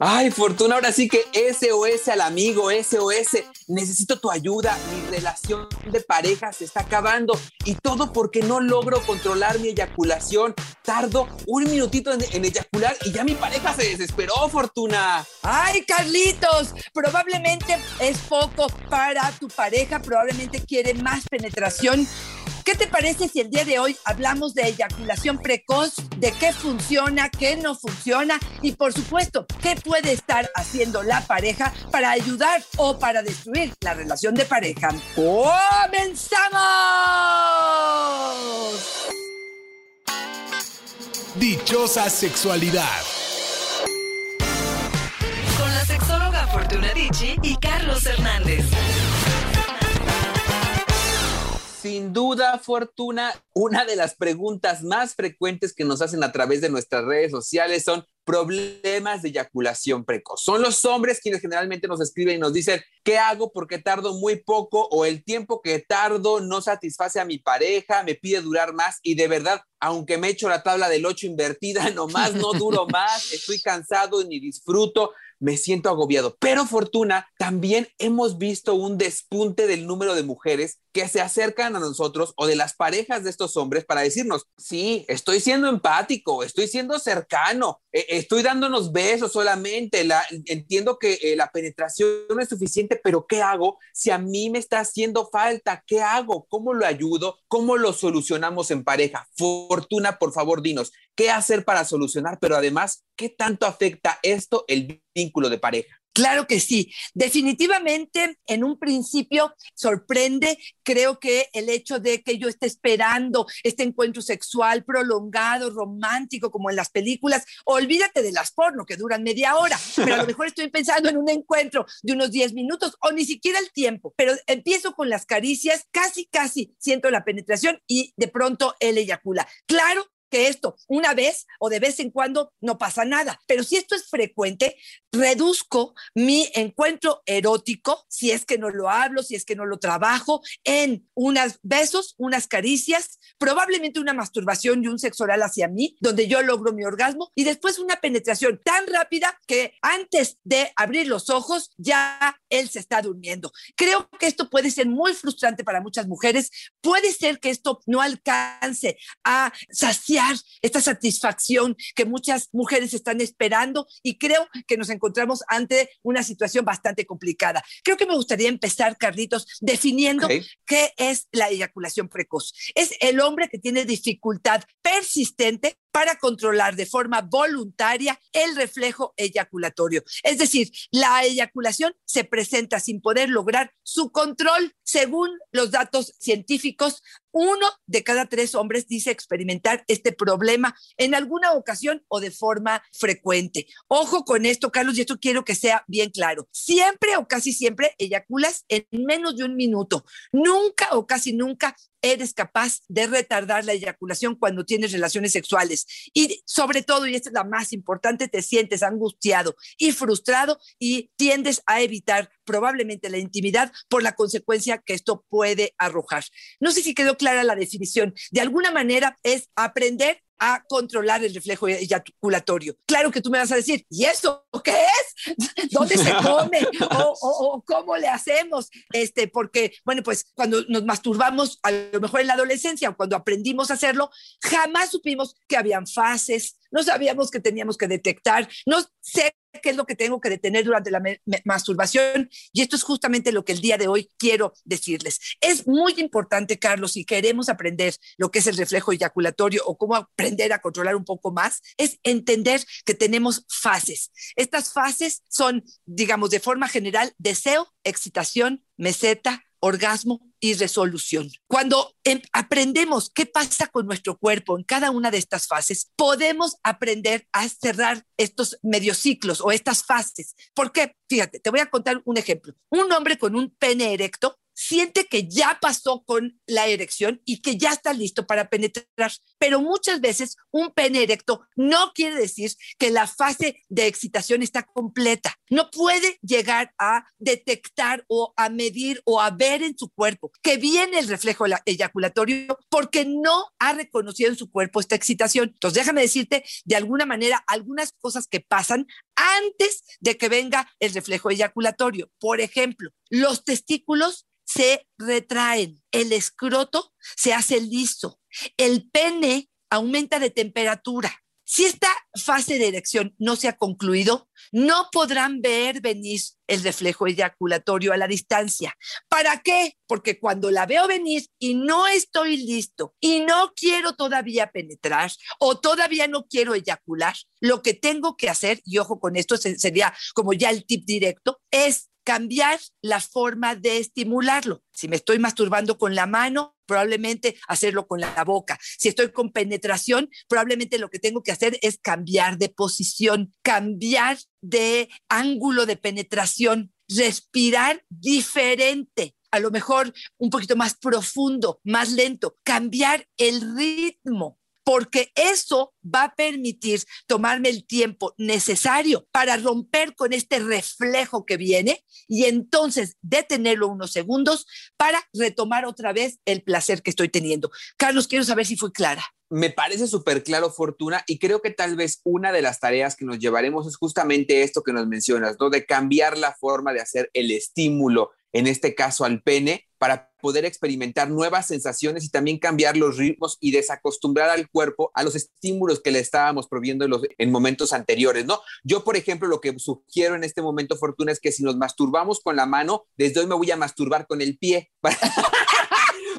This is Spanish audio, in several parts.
Ay, Fortuna, ahora sí que SOS al amigo, SOS, necesito tu ayuda, mi relación de pareja se está acabando y todo porque no logro controlar mi eyaculación. Tardo un minutito en, en eyacular y ya mi pareja se desesperó, Fortuna. Ay, Carlitos, probablemente es poco para tu pareja, probablemente quiere más penetración. ¿Qué te parece si el día de hoy hablamos de eyaculación precoz, de qué funciona, qué no funciona y por supuesto, qué puede estar haciendo la pareja para ayudar o para destruir la relación de pareja? ¡Comenzamos! Dichosa sexualidad. Con la sexóloga Fortuna Dicci y Carlos Hernández. Sin duda, Fortuna, una de las preguntas más frecuentes que nos hacen a través de nuestras redes sociales son problemas de eyaculación precoz. Son los hombres quienes generalmente nos escriben y nos dicen, ¿qué hago porque tardo muy poco o el tiempo que tardo no satisface a mi pareja, me pide durar más y de verdad, aunque me echo la tabla del 8 invertida, nomás no duro más, estoy cansado ni disfruto me siento agobiado. Pero Fortuna, también hemos visto un despunte del número de mujeres que se acercan a nosotros o de las parejas de estos hombres para decirnos, sí, estoy siendo empático, estoy siendo cercano, eh, estoy dándonos besos solamente, la, entiendo que eh, la penetración no es suficiente, pero ¿qué hago si a mí me está haciendo falta? ¿Qué hago? ¿Cómo lo ayudo? ¿Cómo lo solucionamos en pareja? Fortuna, por favor, dinos, ¿qué hacer para solucionar? Pero además, ¿qué tanto afecta esto el vínculo de pareja? Claro que sí. Definitivamente, en un principio sorprende, creo que el hecho de que yo esté esperando este encuentro sexual prolongado, romántico, como en las películas, olvídate de las porno que duran media hora, pero a lo mejor estoy pensando en un encuentro de unos 10 minutos o ni siquiera el tiempo, pero empiezo con las caricias, casi, casi siento la penetración y de pronto él eyacula. Claro que esto una vez o de vez en cuando no pasa nada. Pero si esto es frecuente, reduzco mi encuentro erótico, si es que no lo hablo, si es que no lo trabajo, en unos besos, unas caricias, probablemente una masturbación y un sexo oral hacia mí, donde yo logro mi orgasmo, y después una penetración tan rápida que antes de abrir los ojos ya él se está durmiendo. Creo que esto puede ser muy frustrante para muchas mujeres. Puede ser que esto no alcance a saciar esta satisfacción que muchas mujeres están esperando y creo que nos encontramos ante una situación bastante complicada. Creo que me gustaría empezar, Carlitos, definiendo qué es la eyaculación precoz. Es el hombre que tiene dificultad persistente para controlar de forma voluntaria el reflejo eyaculatorio. Es decir, la eyaculación se presenta sin poder lograr su control. Según los datos científicos, uno de cada tres hombres dice experimentar este problema en alguna ocasión o de forma frecuente. Ojo con esto, Carlos, y esto quiero que sea bien claro. Siempre o casi siempre eyaculas en menos de un minuto. Nunca o casi nunca eres capaz de retardar la eyaculación cuando tienes relaciones sexuales. Y sobre todo, y esta es la más importante, te sientes angustiado y frustrado y tiendes a evitar probablemente la intimidad por la consecuencia que esto puede arrojar. No sé si quedó clara la definición. De alguna manera es aprender a controlar el reflejo eyaculatorio. Claro que tú me vas a decir, ¿y eso qué es? ¿Dónde se come? ¿O, o- cómo le hacemos? Este, porque, bueno, pues cuando nos masturbamos, a lo mejor en la adolescencia cuando aprendimos a hacerlo, jamás supimos que habían fases, no sabíamos que teníamos que detectar, no sé qué es lo que tengo que detener durante la masturbación y esto es justamente lo que el día de hoy quiero decirles. Es muy importante, Carlos, si queremos aprender lo que es el reflejo eyaculatorio o cómo aprender a controlar un poco más, es entender que tenemos fases. Estas fases son, digamos, de forma general, deseo, excitación, meseta, orgasmo y resolución. Cuando em, aprendemos qué pasa con nuestro cuerpo en cada una de estas fases, podemos aprender a cerrar estos mediociclos o estas fases. ¿Por qué? Fíjate, te voy a contar un ejemplo. Un hombre con un pene erecto siente que ya pasó con la erección y que ya está listo para penetrar. Pero muchas veces un pene erecto no quiere decir que la fase de excitación está completa. No puede llegar a detectar o a medir o a ver en su cuerpo que viene el reflejo eyaculatorio porque no ha reconocido en su cuerpo esta excitación. Entonces, déjame decirte de alguna manera algunas cosas que pasan antes de que venga el reflejo eyaculatorio. Por ejemplo, los testículos se retraen, el escroto se hace liso, el pene aumenta de temperatura. Si esta fase de erección no se ha concluido, no podrán ver venir el reflejo eyaculatorio a la distancia. ¿Para qué? Porque cuando la veo venir y no estoy listo y no quiero todavía penetrar o todavía no quiero eyacular, lo que tengo que hacer, y ojo con esto sería como ya el tip directo, es cambiar la forma de estimularlo. Si me estoy masturbando con la mano, probablemente hacerlo con la boca. Si estoy con penetración, probablemente lo que tengo que hacer es cambiar de posición, cambiar de ángulo de penetración, respirar diferente a lo mejor un poquito más profundo, más lento, cambiar el ritmo porque eso va a permitir tomarme el tiempo necesario para romper con este reflejo que viene y entonces detenerlo unos segundos para retomar otra vez el placer que estoy teniendo. Carlos, quiero saber si fui clara. Me parece súper claro, Fortuna, y creo que tal vez una de las tareas que nos llevaremos es justamente esto que nos mencionas, ¿no? De cambiar la forma de hacer el estímulo, en este caso al pene, para poder experimentar nuevas sensaciones y también cambiar los ritmos y desacostumbrar al cuerpo a los estímulos que le estábamos proviendo en, los, en momentos anteriores, ¿no? Yo, por ejemplo, lo que sugiero en este momento, Fortuna, es que si nos masturbamos con la mano, desde hoy me voy a masturbar con el pie. para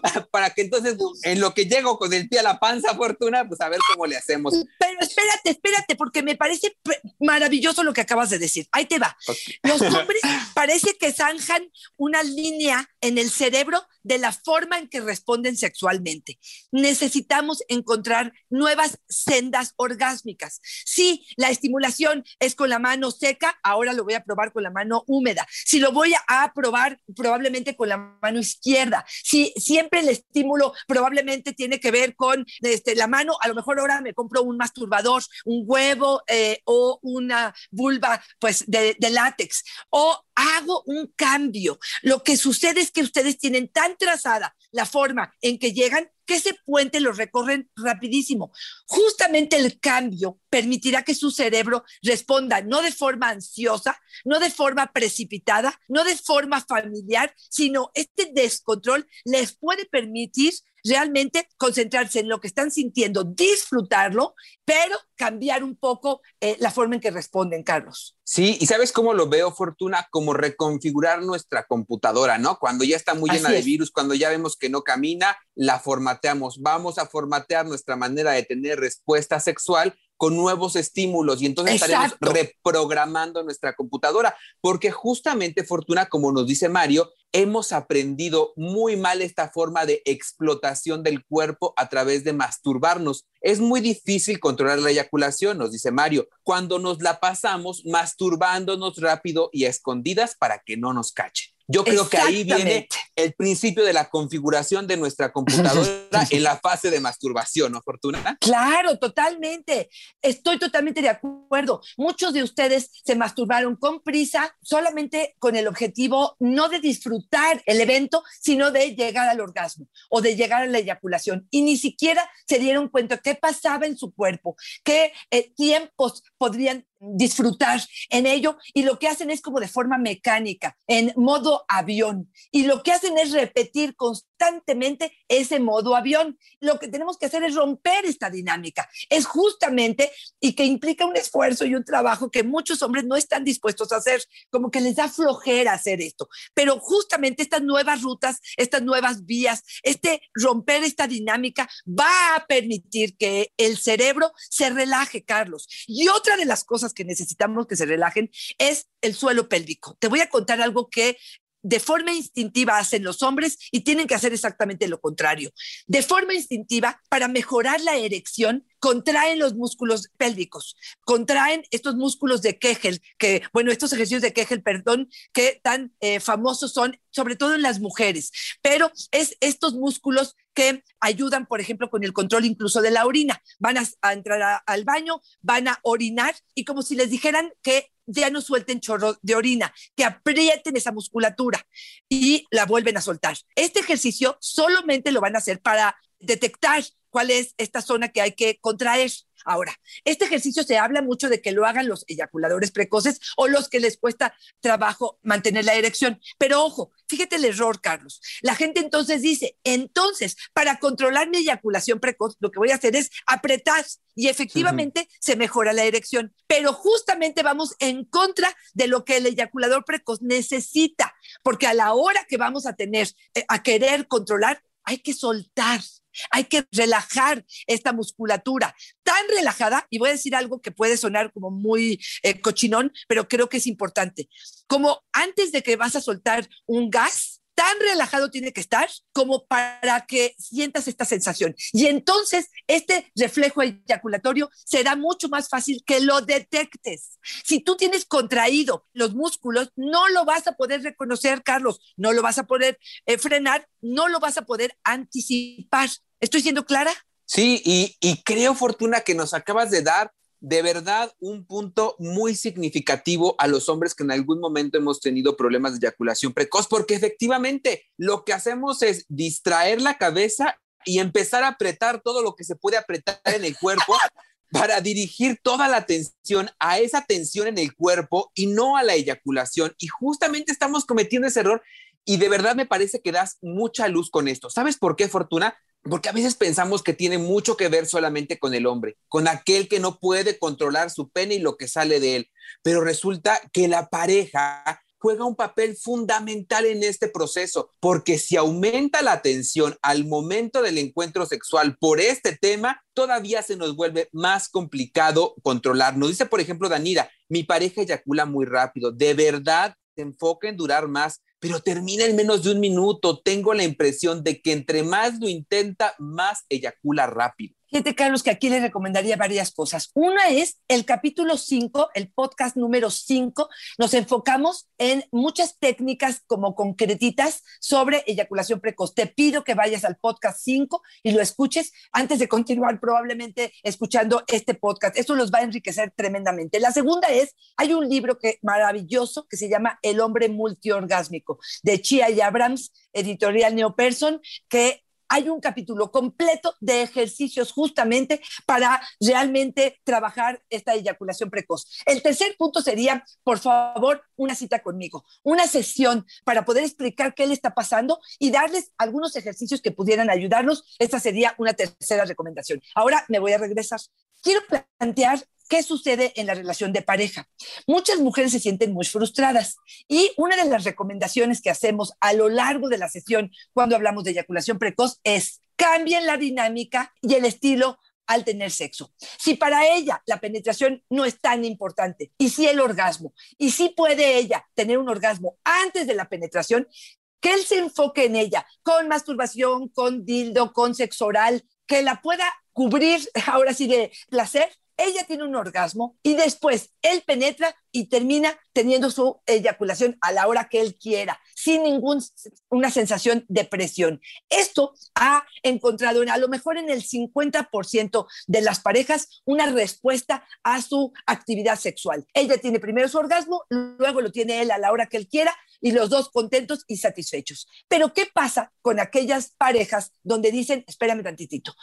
que entonces en lo que llego con el pie a la panza, Fortuna, pues a ver cómo le hacemos. Pero espérate, espérate, porque me parece maravilloso lo que acabas de decir. Ahí te va. Los hombres parece que zanjan una línea en el cerebro de la forma en que responden sexualmente. Necesitamos encontrar nuevas sendas orgásmicas. Si la estimulación es con la mano seca, ahora lo voy a probar con la mano húmeda. Si lo voy a probar probablemente con la mano izquierda. Si siempre el estímulo probablemente tiene que ver con este, la mano, a lo mejor ahora me compro un masturbador, un huevo eh, o una vulva pues de, de látex. O hago un cambio. Lo que sucede es que ustedes tienen tan trazada la forma en que llegan que ese puente lo recorren rapidísimo. Justamente el cambio permitirá que su cerebro responda no de forma ansiosa, no de forma precipitada, no de forma familiar, sino este descontrol les puede permitir realmente concentrarse en lo que están sintiendo, disfrutarlo, pero cambiar un poco eh, la forma en que responden, Carlos. Sí, y ¿sabes cómo lo veo, Fortuna? Como reconfigurar nuestra computadora, ¿no? Cuando ya está muy llena de virus, cuando ya vemos que no camina, la formateamos. Vamos a formatear nuestra manera de tener respuesta sexual con nuevos estímulos y entonces estaremos reprogramando nuestra computadora, porque justamente, Fortuna, como nos dice Mario, hemos aprendido muy mal esta forma de explotación del cuerpo a través de masturbarnos. Es muy difícil controlar la eyaculación, nos dice Mario, cuando nos la pasamos masturbándonos rápido y a escondidas para que no nos cache. Yo creo que ahí viene el principio de la configuración de nuestra computadora en la fase de masturbación, ¿no, Fortuna? Claro, totalmente. Estoy totalmente de acuerdo. Muchos de ustedes se masturbaron con prisa, solamente con el objetivo no de disfrutar el evento, sino de llegar al orgasmo o de llegar a la eyaculación. Y ni siquiera se dieron cuenta qué pasaba en su cuerpo, qué eh, tiempos podrían disfrutar en ello y lo que hacen es como de forma mecánica, en modo avión. Y lo que hacen es repetir constantemente ese modo avión. Lo que tenemos que hacer es romper esta dinámica. Es justamente y que implica un esfuerzo y un trabajo que muchos hombres no están dispuestos a hacer, como que les da flojera hacer esto. Pero justamente estas nuevas rutas, estas nuevas vías, este romper esta dinámica va a permitir que el cerebro se relaje, Carlos. Y otra de las cosas que necesitamos que se relajen es el suelo pélvico. Te voy a contar algo que de forma instintiva hacen los hombres y tienen que hacer exactamente lo contrario. De forma instintiva, para mejorar la erección, contraen los músculos pélvicos, contraen estos músculos de Kegel, que, bueno, estos ejercicios de Kegel, perdón, que tan eh, famosos son, sobre todo en las mujeres, pero es estos músculos que ayudan, por ejemplo, con el control incluso de la orina. Van a, entrar al baño, van a orinar y como si les dijeran que ya no suelten chorro de orina, que aprieten esa musculatura y la vuelven a soltar. Este ejercicio solamente lo van a hacer para detectar cuál es esta zona que hay que contraer. Ahora, este ejercicio se habla mucho de que lo hagan los eyaculadores precoces o los que les cuesta trabajo mantener la erección. Pero ojo, fíjate el error, Carlos. La gente entonces dice, entonces, para controlar mi eyaculación precoz, lo que voy a hacer es apretar y efectivamente se mejora la erección. Pero justamente vamos en contra de lo que el eyaculador precoz necesita, porque a la hora que vamos a tener eh, a querer controlar, hay que soltar hay que relajar esta musculatura tan relajada, y voy a decir algo que puede sonar como muy eh, cochinón, pero creo que es importante. Como antes de que vas a soltar un gas, tan relajado tiene que estar como para que sientas esta sensación. Y entonces este reflejo eyaculatorio será mucho más fácil que lo detectes. Si tú tienes contraído los músculos, no lo vas a poder reconocer, Carlos, no lo vas a poder eh, frenar, no lo vas a poder anticipar. ¿Estoy siendo clara? Sí, y, y creo, Fortuna, que nos acabas de dar de verdad un punto muy significativo a los hombres que en algún momento hemos tenido problemas de eyaculación precoz, porque efectivamente lo que hacemos es distraer la cabeza y empezar a apretar todo lo que se puede apretar en el cuerpo para dirigir toda la atención a esa tensión en el cuerpo y no a la eyaculación. Y justamente estamos cometiendo ese error y de verdad me parece que das mucha luz con esto. ¿Sabes por qué, Fortuna? Porque a veces pensamos que tiene mucho que ver solamente con el hombre, con aquel que no puede controlar su pene y lo que sale de él. Pero resulta que la pareja juega un papel fundamental en este proceso, porque si aumenta la tensión al momento del encuentro sexual por este tema, todavía se nos vuelve más complicado controlar. Nos dice, por ejemplo, Danira, mi pareja eyacula muy rápido, de verdad se enfoca en durar más pero termina en menos de un minuto. Tengo la impresión de que entre más lo intenta, más eyacula rápido. Fíjate, Carlos, que aquí le recomendaría varias cosas. Una es el capítulo 5, el podcast número 5. Nos enfocamos en muchas técnicas como concretitas sobre eyaculación precoz. Te pido que vayas al podcast 5 y lo escuches antes de continuar probablemente escuchando este podcast. Eso los va a enriquecer tremendamente. La segunda es, hay un libro que, maravilloso que se llama El hombre multiorgásmico de Chia y Abrams, editorial Neoperson, que hay un capítulo completo de ejercicios justamente para realmente trabajar esta eyaculación precoz. El tercer punto sería, por favor, una cita conmigo, una sesión para poder explicar qué le está pasando y darles algunos ejercicios que pudieran ayudarnos. Esta sería una tercera recomendación. Ahora me voy a regresar. Quiero plantear ¿Qué sucede en la relación de pareja? Muchas mujeres se sienten muy frustradas y una de las recomendaciones que hacemos a lo largo de la sesión cuando hablamos de eyaculación precoz es cambien la dinámica y el estilo al tener sexo. Si para ella la penetración no es tan importante y si el orgasmo y si puede ella tener un orgasmo antes de la penetración, que él se enfoque en ella con masturbación, con dildo, con sexo oral, que la pueda cubrir ahora sí de placer ella tiene un orgasmo y después él penetra y termina teniendo su eyaculación a la hora que él quiera, sin ninguna sensación de presión. Esto ha encontrado a lo mejor en el 50% de las parejas una respuesta a su actividad sexual. Ella tiene primero su orgasmo, luego lo tiene él a la hora que él quiera y los dos contentos y satisfechos. Pero ¿qué pasa con aquellas parejas donde dicen, espérame tantitito,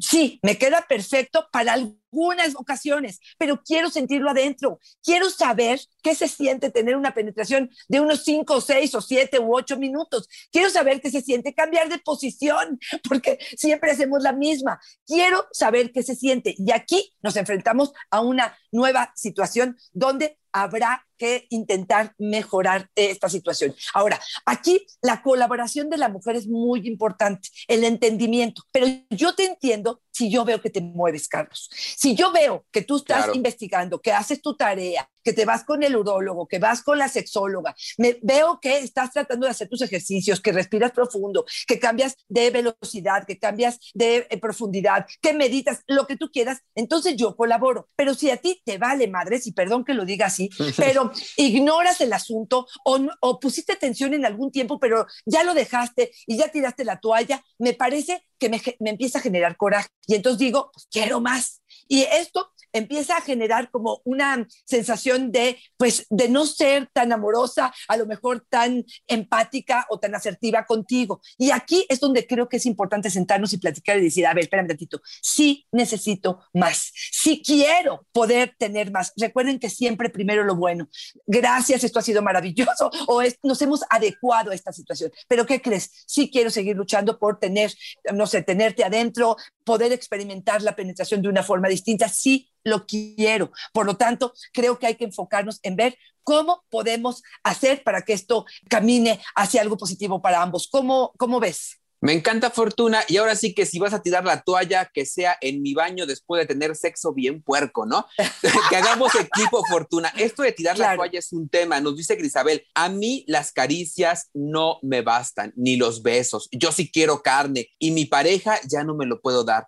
sí, me queda perfecto para algunas ocasiones, pero quiero sentirlo adentro, quiero saber qué se siente tener una penetración de unos 5, 6 o 7 u 8 minutos, quiero saber qué se siente cambiar de posición, porque siempre hacemos la misma, quiero saber qué se siente. Y aquí nos enfrentamos a una nueva situación donde habrá que intentar mejorar esta situación. Ahora, aquí la colaboración de la mujer es muy importante, el entendimiento, pero yo te entiendo si yo veo que te mueves, Carlos. Si yo veo que tú estás investigando, que haces tu tarea, que te vas con el urólogo, que vas con la sexóloga, me, veo que estás tratando de hacer tus ejercicios, que respiras profundo, que cambias de velocidad, que cambias de eh, profundidad, que meditas, lo que tú quieras, entonces yo colaboro. Pero si a ti te vale madres, y perdón que lo diga así, pero ignoras el asunto o, o pusiste atención en algún tiempo, pero ya lo dejaste y ya tiraste la toalla, me parece que me, me empieza a generar coraje. Y entonces digo, pues quiero más. Y esto empieza a generar como una sensación de, pues, de no ser tan amorosa, a lo mejor tan empática o tan asertiva contigo. Y aquí es donde creo que es importante sentarnos y platicar y decir, a ver, espérame un ratito, sí necesito más, sí quiero poder tener más. Recuerden que siempre primero lo bueno. Gracias, esto ha sido maravilloso o es, nos hemos adecuado a esta situación. Pero ¿qué crees? Sí quiero seguir luchando por tener, no sé, tenerte adentro, poder experimentar la penetración de una forma distinta. Sí lo quiero. Por lo tanto, creo que hay que enfocarnos en ver cómo podemos hacer para que esto camine hacia algo positivo para ambos. ¿Cómo, cómo ves? Me encanta Fortuna y ahora sí que si vas a tirar la toalla, que sea en mi baño después de tener sexo bien puerco, ¿no? que hagamos equipo Fortuna. Esto de tirar la toalla es un tema, nos dice Grisabel, a mí las caricias no me bastan, ni los besos, yo sí quiero carne y mi pareja ya no me lo puedo dar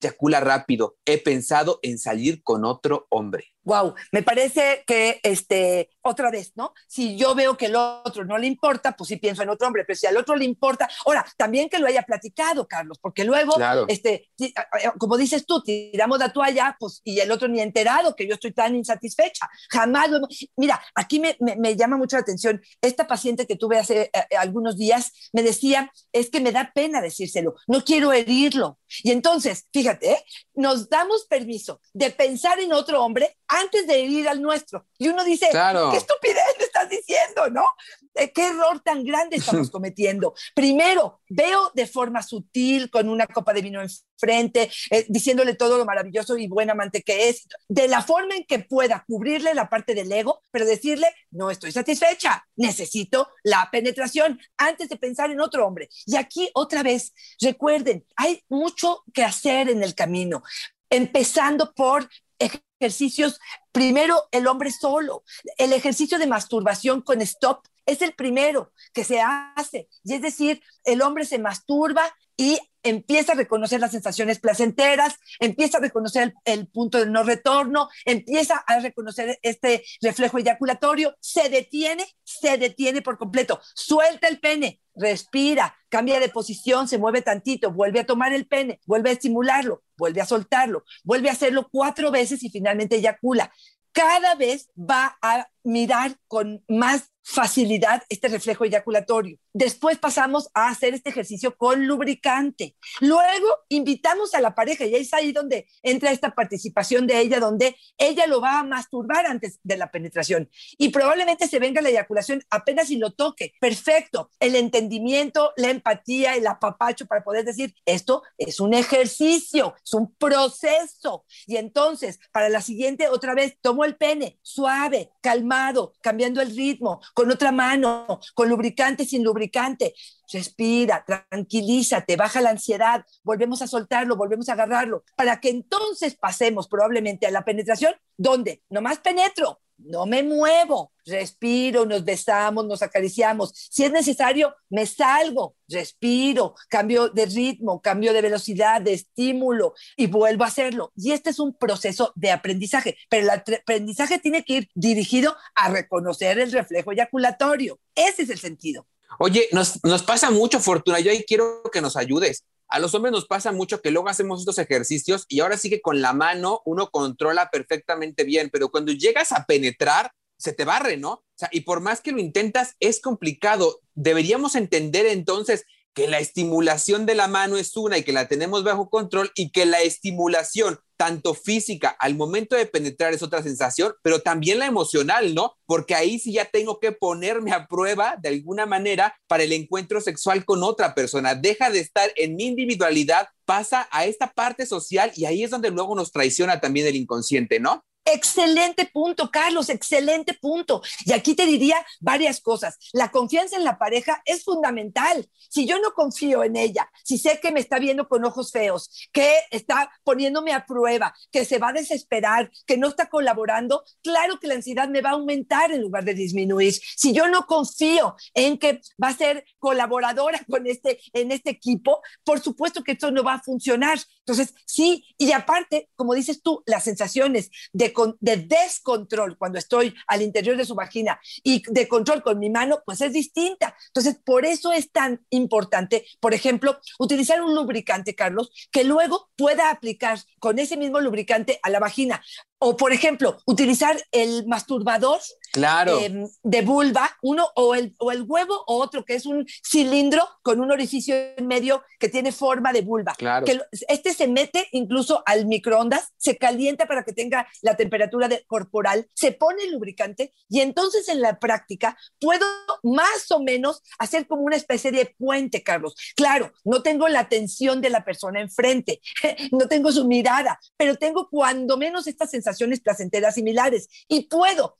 eyacula rápido. He pensado en salir con otro hombre. Wow, me parece que este otra vez, ¿no? Si yo veo que el otro no le importa, pues sí pienso en otro hombre, pero si al otro le importa, ahora también que lo haya platicado, Carlos, porque luego, este, como dices tú, tiramos la toalla, pues y el otro ni enterado que yo estoy tan insatisfecha. Jamás lo Mira, aquí me, me, llama mucho la atención esta paciente que tuve hace eh, eh, algunos días me decía es que me da pena decírselo, no quiero herirlo. Y entonces, fíjate, ¿eh? nos damos permiso de pensar en otro hombre antes de herir al nuestro. Y uno dice, qué estupidez estás diciendo, ¿no? Eh, ¿Qué error tan grande estamos cometiendo? Primero, veo de forma sutil, con una copa de vino enfrente, eh, diciéndole todo lo maravilloso y buen amante que es, de la forma en que pueda cubrirle la parte del ego, pero decirle, no estoy satisfecha, necesito la penetración antes de pensar en otro hombre. Y aquí otra vez, recuerden, hay mucho que hacer en el camino, empezando por ejercicios, primero el hombre solo, el ejercicio de masturbación con stop es el primero que se hace. Y es decir, el hombre se masturba y empieza a reconocer las sensaciones placenteras, empieza a reconocer el, punto de no retorno, empieza a reconocer este reflejo eyaculatorio, se detiene, se detiene por completo, suelta el pene, respira, cambia de posición, se mueve tantito, vuelve a tomar el pene, vuelve a estimularlo, vuelve a soltarlo, vuelve a hacerlo cuatro veces y finalmente eyacula. Cada vez va a mirar con más facilidad este reflejo eyaculatorio. Después pasamos a hacer este ejercicio con lubricante. Luego invitamos a la pareja y es ahí donde entra esta participación de ella, donde ella lo va a masturbar antes de la penetración y probablemente se venga la eyaculación apenas si lo toque. Perfecto. El entendimiento, la empatía, el apapacho para poder decir, esto es un ejercicio, es un proceso. Y entonces, para la siguiente, otra vez, tomo el pene, suave, calmado, cambiando el ritmo, con otra mano, con lubricante, sin lubricante. Respira, tranquilízate, baja la ansiedad, volvemos a soltarlo, volvemos a agarrarlo, para que entonces pasemos probablemente a la penetración, donde nomás penetro, no me muevo, respiro, nos besamos, nos acariciamos. Si es necesario, me salgo, respiro, cambio de ritmo, cambio de velocidad, de estímulo y vuelvo a hacerlo. Y este es un proceso de aprendizaje, pero el aprendizaje tiene que ir dirigido a reconocer el reflejo eyaculatorio. Ese es el sentido. Oye, nos, nos pasa mucho, Fortuna. Yo ahí quiero que nos ayudes. A los hombres nos pasa mucho que luego hacemos estos ejercicios y ahora sí que con la mano uno controla perfectamente bien, pero cuando llegas a penetrar, se te barre, ¿no? O sea, y por más que lo intentas, es complicado. Deberíamos entender entonces que la estimulación de la mano es una y que la tenemos bajo control y que la estimulación tanto física al momento de penetrar es otra sensación, pero también la emocional, ¿no? Porque ahí sí ya tengo que ponerme a prueba de alguna manera para el encuentro sexual con otra persona. Deja de estar en mi individualidad, pasa a esta parte social y ahí es donde luego nos traiciona también el inconsciente, ¿no? Excelente punto, Carlos, excelente punto. Y aquí te diría varias cosas. La confianza en la pareja es fundamental. Si yo no confío en ella, si sé que me está viendo con ojos feos, que está poniéndome a prueba, que se va a desesperar, que no está colaborando, claro que la ansiedad me va a aumentar en lugar de disminuir. Si yo no confío en que va a ser colaboradora con este, en este equipo, por supuesto que esto no va a funcionar. Entonces, sí, y aparte, como dices tú, las sensaciones de de, descontrol cuando estoy al interior de su vagina y de control con mi mano, pues es distinta. Entonces, por eso es tan importante, por ejemplo, utilizar un lubricante, Carlos, que luego pueda aplicar con ese mismo lubricante a la vagina. O, por ejemplo, utilizar el masturbador claro. Em, de vulva, uno o el, o el huevo o otro que es un cilindro con un orificio en medio que tiene forma de vulva. Claro. Que este se mete incluso al microondas, se calienta para que tenga la temperatura de, corporal, se pone el lubricante y entonces en la práctica puedo más o menos hacer como una especie de puente, Carlos. Claro, no tengo la atención de la persona enfrente, no tengo su mirada, pero tengo cuando menos esta sensación placenteras similares y puedo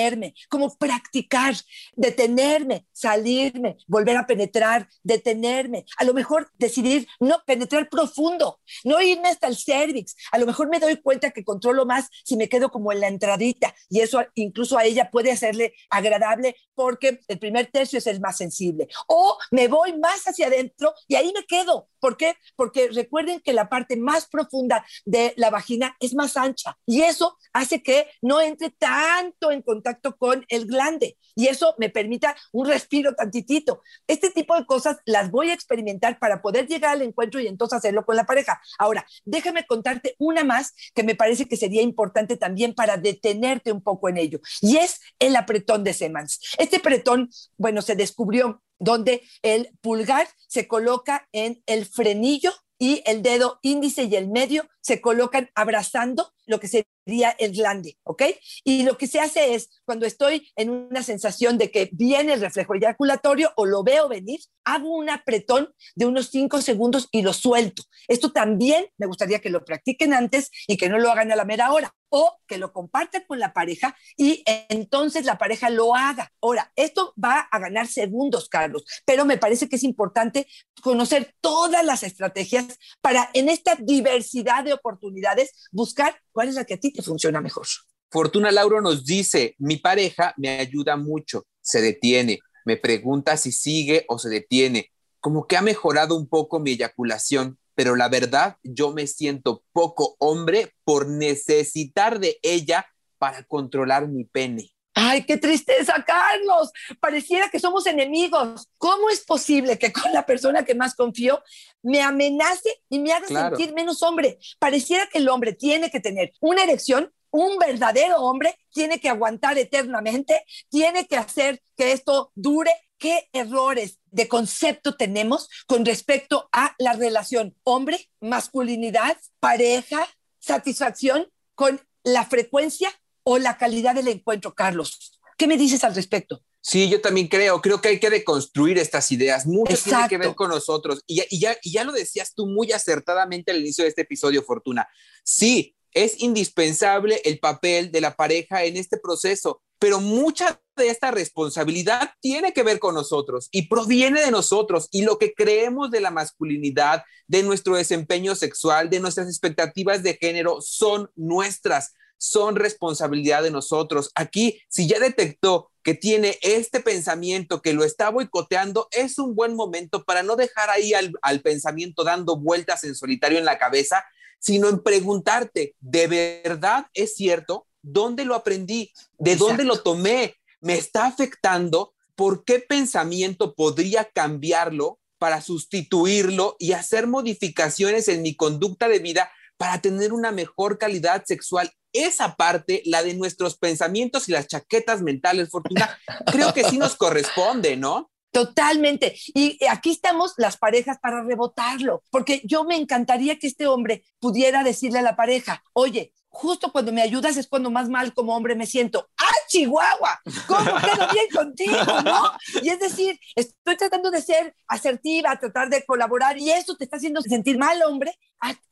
detenerme, como practicar, detenerme, salirme, volver a penetrar, detenerme, a lo mejor decidir no penetrar profundo, no irme hasta el cervix, a lo mejor me doy cuenta que controlo más si me quedo como en la entradita y eso incluso a ella puede hacerle agradable porque el primer tercio es el más sensible o me voy más hacia adentro y ahí me quedo. ¿Por qué? Porque recuerden que la parte más profunda de la vagina es más ancha y eso hace que no entre tanto en contacto con el glande y eso me permita un respiro tantitito. Este tipo de cosas las voy a experimentar para poder llegar al encuentro y entonces hacerlo con la pareja. Ahora, déjame contarte una más que me parece que sería importante también para detenerte un poco en ello y es el apretón de Semans. Este apretón, bueno, se descubrió donde el pulgar se coloca en el frenillo y el dedo índice y el medio se colocan abrazando lo que sería el glande, ¿ok? Y lo que se hace es, cuando estoy en una sensación de que viene el reflejo eyaculatorio o lo veo venir, hago un apretón de unos cinco segundos y lo suelto. Esto también me gustaría que lo practiquen antes y que no lo hagan a la mera hora o que lo compartan con la pareja y entonces la pareja lo haga. Ahora, esto va a ganar segundos, Carlos, pero me parece que es importante conocer todas las estrategias para en esta diversidad de oportunidades buscar cuál es la que a ti te funciona mejor. Fortuna Lauro nos dice, mi pareja me ayuda mucho, se detiene, me pregunta si sigue o se detiene, como que ha mejorado un poco mi eyaculación, pero la verdad yo me siento poco hombre por necesitar de ella para controlar mi pene. Ay, qué tristeza, Carlos. Pareciera que somos enemigos. ¿Cómo es posible que con la persona que más confío me amenace y me haga sentir menos hombre? Pareciera que el hombre tiene que tener una erección. Un verdadero hombre tiene que aguantar eternamente, tiene que hacer que esto dure. ¿Qué errores de concepto tenemos con respecto a la relación hombre, masculinidad, pareja, satisfacción con la frecuencia o la calidad del encuentro, Carlos. ¿Qué me dices al respecto? Sí, yo también creo, creo que hay que deconstruir estas ideas. Mucho tiene que ver con nosotros. Y ya, y, ya, lo decías tú muy acertadamente al inicio de este episodio, Fortuna. Sí, es indispensable el papel de la pareja en este proceso, pero mucha de esta responsabilidad tiene que ver con nosotros y proviene de nosotros y lo que creemos de la masculinidad, de nuestro desempeño sexual, de nuestras expectativas de género son nuestras son responsabilidad de nosotros. Aquí, si ya detectó que tiene este pensamiento que lo está boicoteando, es un buen momento para no dejar ahí al, pensamiento dando vueltas en solitario en la cabeza, sino en preguntarte, ¿de verdad es cierto? ¿Dónde lo aprendí? ¿De dónde lo tomé? ¿Me está afectando? ¿Por qué pensamiento podría cambiarlo para sustituirlo y hacer modificaciones en mi conducta de vida para tener una mejor calidad sexual esa parte, la de nuestros pensamientos y las chaquetas mentales, Fortuna, creo que sí nos corresponde, ¿no? Totalmente. Y aquí estamos las parejas para rebotarlo, porque yo me encantaría que este hombre pudiera decirle a la pareja, oye, justo cuando me ayudas es cuando más mal como hombre me siento. ¡Ah, Chihuahua! ¿Cómo quedo bien contigo, no? Y es decir, estoy tratando de ser asertiva, tratar de colaborar y eso te está haciendo sentir mal, hombre.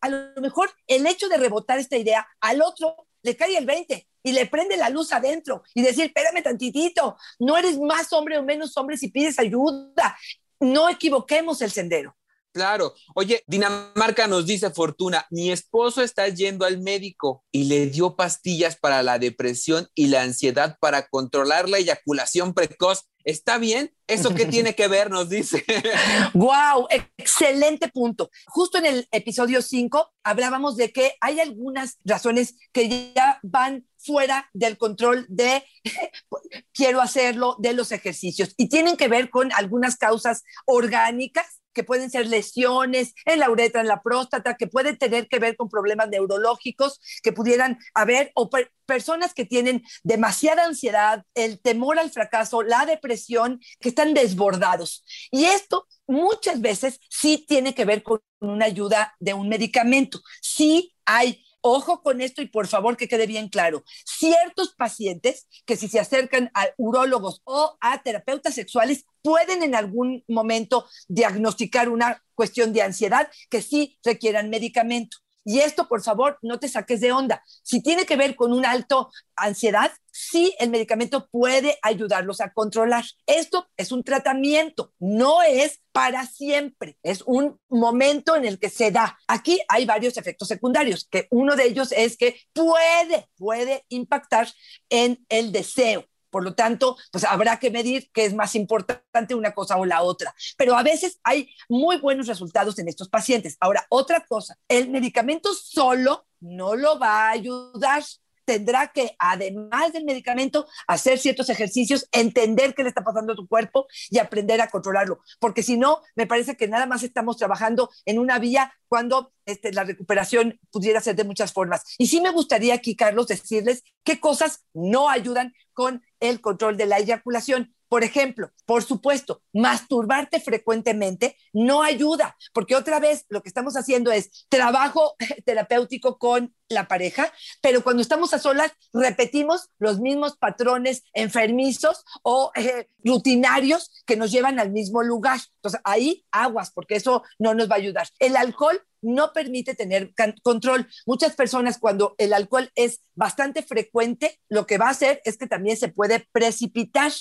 A lo mejor el hecho de rebotar esta idea al otro le cae el 20 y le prende la luz adentro y decir, espérame tantitito, no eres más hombre o menos hombre si pides ayuda. No equivoquemos el sendero. Claro. Oye, Dinamarca nos dice Fortuna, mi esposo está yendo al médico y le dio pastillas para la depresión y la ansiedad para controlar la eyaculación precoz. ¿Está bien? ¿Eso qué tiene que ver? Nos dice. ¡Wow! Excelente punto. Justo en el episodio 5 hablábamos de que hay algunas razones que ya van fuera del control de quiero hacerlo, de los ejercicios y tienen que ver con algunas causas orgánicas que pueden ser lesiones en la uretra, en la próstata, que pueden tener que ver con problemas neurológicos que pudieran haber, o per personas que tienen demasiada ansiedad, el temor al fracaso, la depresión, que están desbordados. Y esto muchas veces sí tiene que ver con una ayuda de un medicamento. Sí hay Ojo con esto y por favor que quede bien claro. Ciertos pacientes que si se acercan a urólogos o a terapeutas sexuales pueden en algún momento diagnosticar una cuestión de ansiedad que sí requieran medicamento. Y esto, por favor, no te saques de onda. Si tiene que ver con un alto ansiedad, sí el medicamento puede ayudarlos a controlar. Esto es un tratamiento, no es para siempre, es un momento en el que se da. Aquí hay varios efectos secundarios, que uno de ellos es que puede, puede impactar en el deseo. Por lo tanto, pues habrá que medir qué es más importante una cosa o la otra. Pero a veces hay muy buenos resultados en estos pacientes. Ahora, otra cosa, el medicamento solo no lo va a ayudar tendrá que, además del medicamento, hacer ciertos ejercicios, entender qué le está pasando a tu cuerpo y aprender a controlarlo. Porque si no, me parece que nada más estamos trabajando en una vía cuando este, la recuperación pudiera ser de muchas formas. Y sí me gustaría aquí, Carlos, decirles qué cosas no ayudan con el control de la eyaculación. Por ejemplo, por supuesto, masturbarte frecuentemente no ayuda, porque otra vez lo que estamos haciendo es trabajo terapéutico con la pareja, pero cuando estamos a solas repetimos los mismos patrones enfermizos o eh, rutinarios que nos llevan al mismo lugar. Entonces, ahí aguas, porque eso no nos va a ayudar. El alcohol no permite tener control. Muchas personas cuando el alcohol es bastante frecuente, lo que va a hacer es que también se puede precipitar.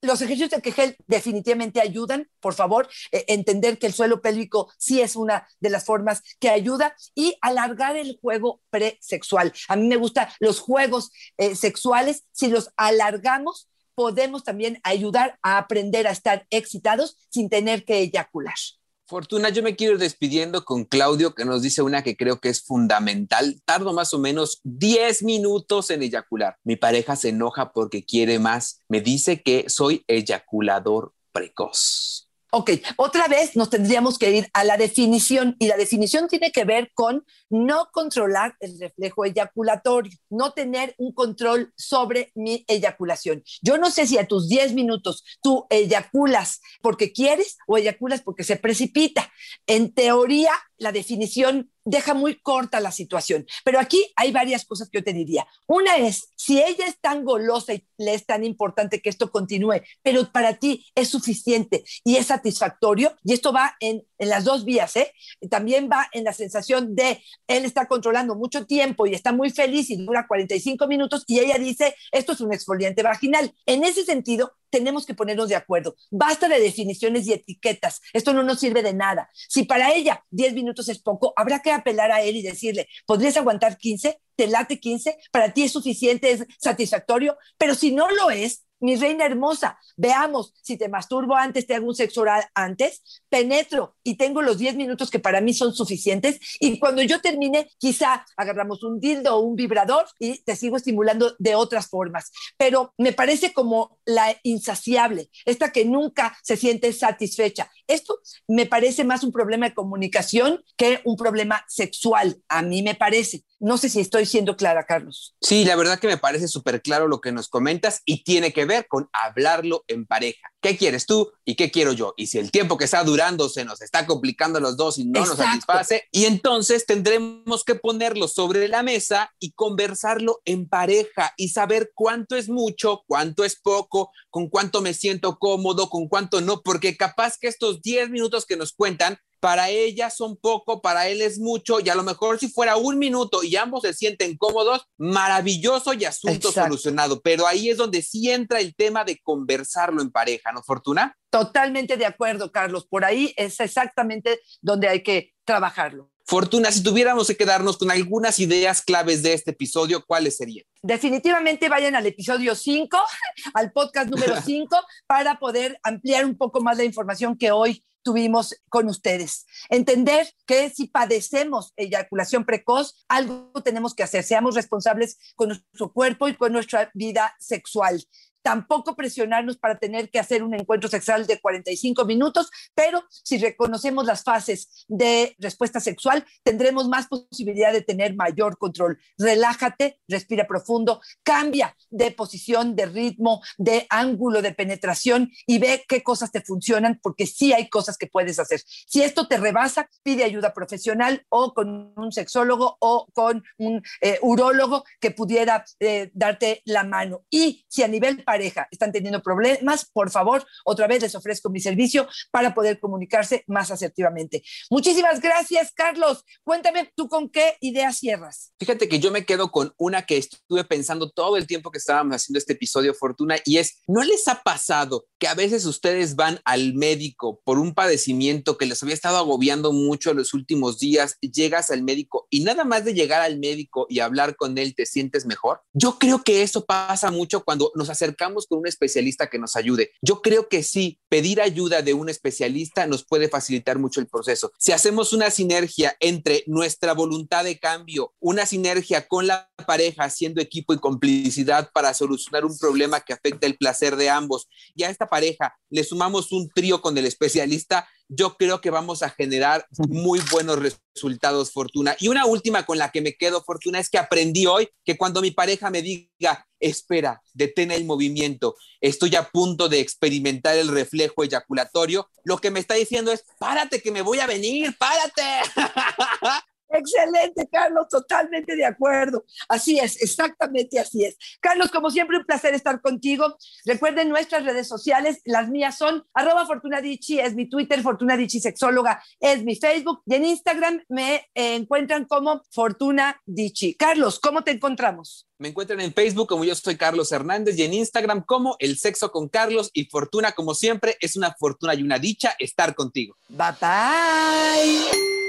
Los ejercicios de Kegel definitivamente ayudan, por favor, eh, entender que el suelo pélvico sí es una de las formas que ayuda y alargar el juego presexual. A mí me gustan los juegos eh, sexuales, si los alargamos, podemos también ayudar a aprender a estar excitados sin tener que eyacular. Fortuna, yo me quiero despidiendo con Claudio, que nos dice una que creo que es fundamental. Tardo más o menos 10 minutos en eyacular. Mi pareja se enoja porque quiere más. Me dice que soy eyaculador precoz. Ok, otra vez nos tendríamos que ir a la definición y la definición tiene que ver con no controlar el reflejo eyaculatorio, no tener un control sobre mi eyaculación. Yo no sé si a tus 10 minutos tú eyaculas porque quieres o eyaculas porque se precipita. En teoría, la definición deja muy corta la situación. Pero aquí hay varias cosas que yo te diría. Una es, si ella es tan golosa y le es tan importante que esto continúe, pero para ti es suficiente y es satisfactorio, y esto va en, las dos vías, ¿eh? También va en la sensación de él está controlando mucho tiempo y está muy feliz y dura 45 minutos y ella dice, esto es un exfoliante vaginal. En ese sentido, tenemos que ponernos de acuerdo. Basta de definiciones y etiquetas. Esto no nos sirve de nada. Si para ella 10 minutos es poco, habrá que apelar a él y decirle, ¿podrías aguantar 15? ¿Te late 15? ¿Para ti es suficiente? ¿Es satisfactorio? Pero si no lo es, mi reina hermosa, veamos, si te masturbo antes, te hago un sexo oral antes, penetro y tengo los 10 minutos que para mí son suficientes y cuando yo termine, quizá agarramos un dildo o un vibrador y te sigo estimulando de otras formas. Pero me parece como la insaciable, esta que nunca se siente satisfecha. Esto me parece más un problema de comunicación que un problema sexual, a mí me parece. No sé si estoy siendo clara, Carlos. Sí, la verdad que me parece súper claro lo que nos comentas y tiene que ver ver con hablarlo en pareja. ¿Qué quieres tú y qué quiero yo? Y si el tiempo que está durando se nos está complicando los dos y no nos satisface, y entonces tendremos que ponerlo sobre la mesa y conversarlo en pareja y saber cuánto es mucho, cuánto es poco, con cuánto me siento cómodo, con cuánto no, porque capaz que estos 10 minutos que nos cuentan para ella son poco, para él es mucho, y a lo mejor si fuera un minuto y ambos se sienten cómodos, maravilloso y asunto Exacto. solucionado. Pero ahí es donde sí entra el tema de conversarlo en pareja, ¿no, Fortuna? Totalmente de acuerdo, Carlos. Por ahí es exactamente donde hay que trabajarlo. Fortuna, si tuviéramos que quedarnos con algunas ideas claves de este episodio, ¿cuáles serían? Definitivamente vayan al episodio 5, al podcast número 5, para poder ampliar un poco más la información que hoy tuvimos con ustedes. Entender que si padecemos eyaculación precoz, algo tenemos que hacer. Seamos responsables con nuestro cuerpo y con nuestra vida sexual. Tampoco presionarnos para tener que hacer un encuentro sexual de 45 minutos, pero si reconocemos las fases de respuesta sexual, tendremos más posibilidad de tener mayor control. Relájate, respira profundo, cambia de posición, de ritmo, de ángulo de penetración y ve qué cosas te funcionan, porque sí hay cosas que puedes hacer. Si esto te rebasa, pide ayuda profesional o con un sexólogo o con un eh, urólogo que pudiera eh, darte la mano. Y si a nivel pareja están teniendo problemas, por favor, otra vez les ofrezco mi servicio para poder comunicarse más asertivamente. Muchísimas gracias, Carlos. Cuéntame tú con qué idea cierras. Fíjate que yo me quedo con una que estuve pensando todo el tiempo que estábamos haciendo este episodio Fortuna y es, ¿no les ha pasado que a veces ustedes van al médico por un padecimiento que les había estado agobiando mucho los últimos días, llegas al médico y nada más de llegar al médico y hablar con él te sientes mejor? Yo creo que eso pasa mucho cuando nos acercamos con un especialista que nos ayude. Yo creo que sí, pedir ayuda de un especialista nos puede facilitar mucho el proceso. Si hacemos una sinergia entre nuestra voluntad de cambio, una sinergia con la pareja, haciendo equipo y complicidad para solucionar un problema que afecta el placer de ambos, y a esta pareja le sumamos un trío con el especialista, yo creo que vamos a generar muy buenos resultados, Fortuna. Y una última con la que me quedo, Fortuna, es que aprendí hoy que cuando mi pareja me diga, espera, detén el movimiento, estoy a punto de experimentar el reflejo eyaculatorio, lo que me está diciendo es, párate que me voy a venir, párate. Excelente, Carlos, totalmente de acuerdo. Así es, exactamente así es. Carlos, como siempre, un placer estar contigo. Recuerden nuestras redes sociales, las mías son arroba Fortunadichi, es mi Twitter, Fortunadichi Sexóloga, es mi Facebook, y en Instagram me encuentran como Fortuna Dichi. Carlos, ¿cómo te encontramos? Me encuentran en Facebook como yo soy Carlos Hernández y en Instagram como El Sexo con Carlos y Fortuna como siempre es una fortuna y una dicha estar contigo. Bye bye.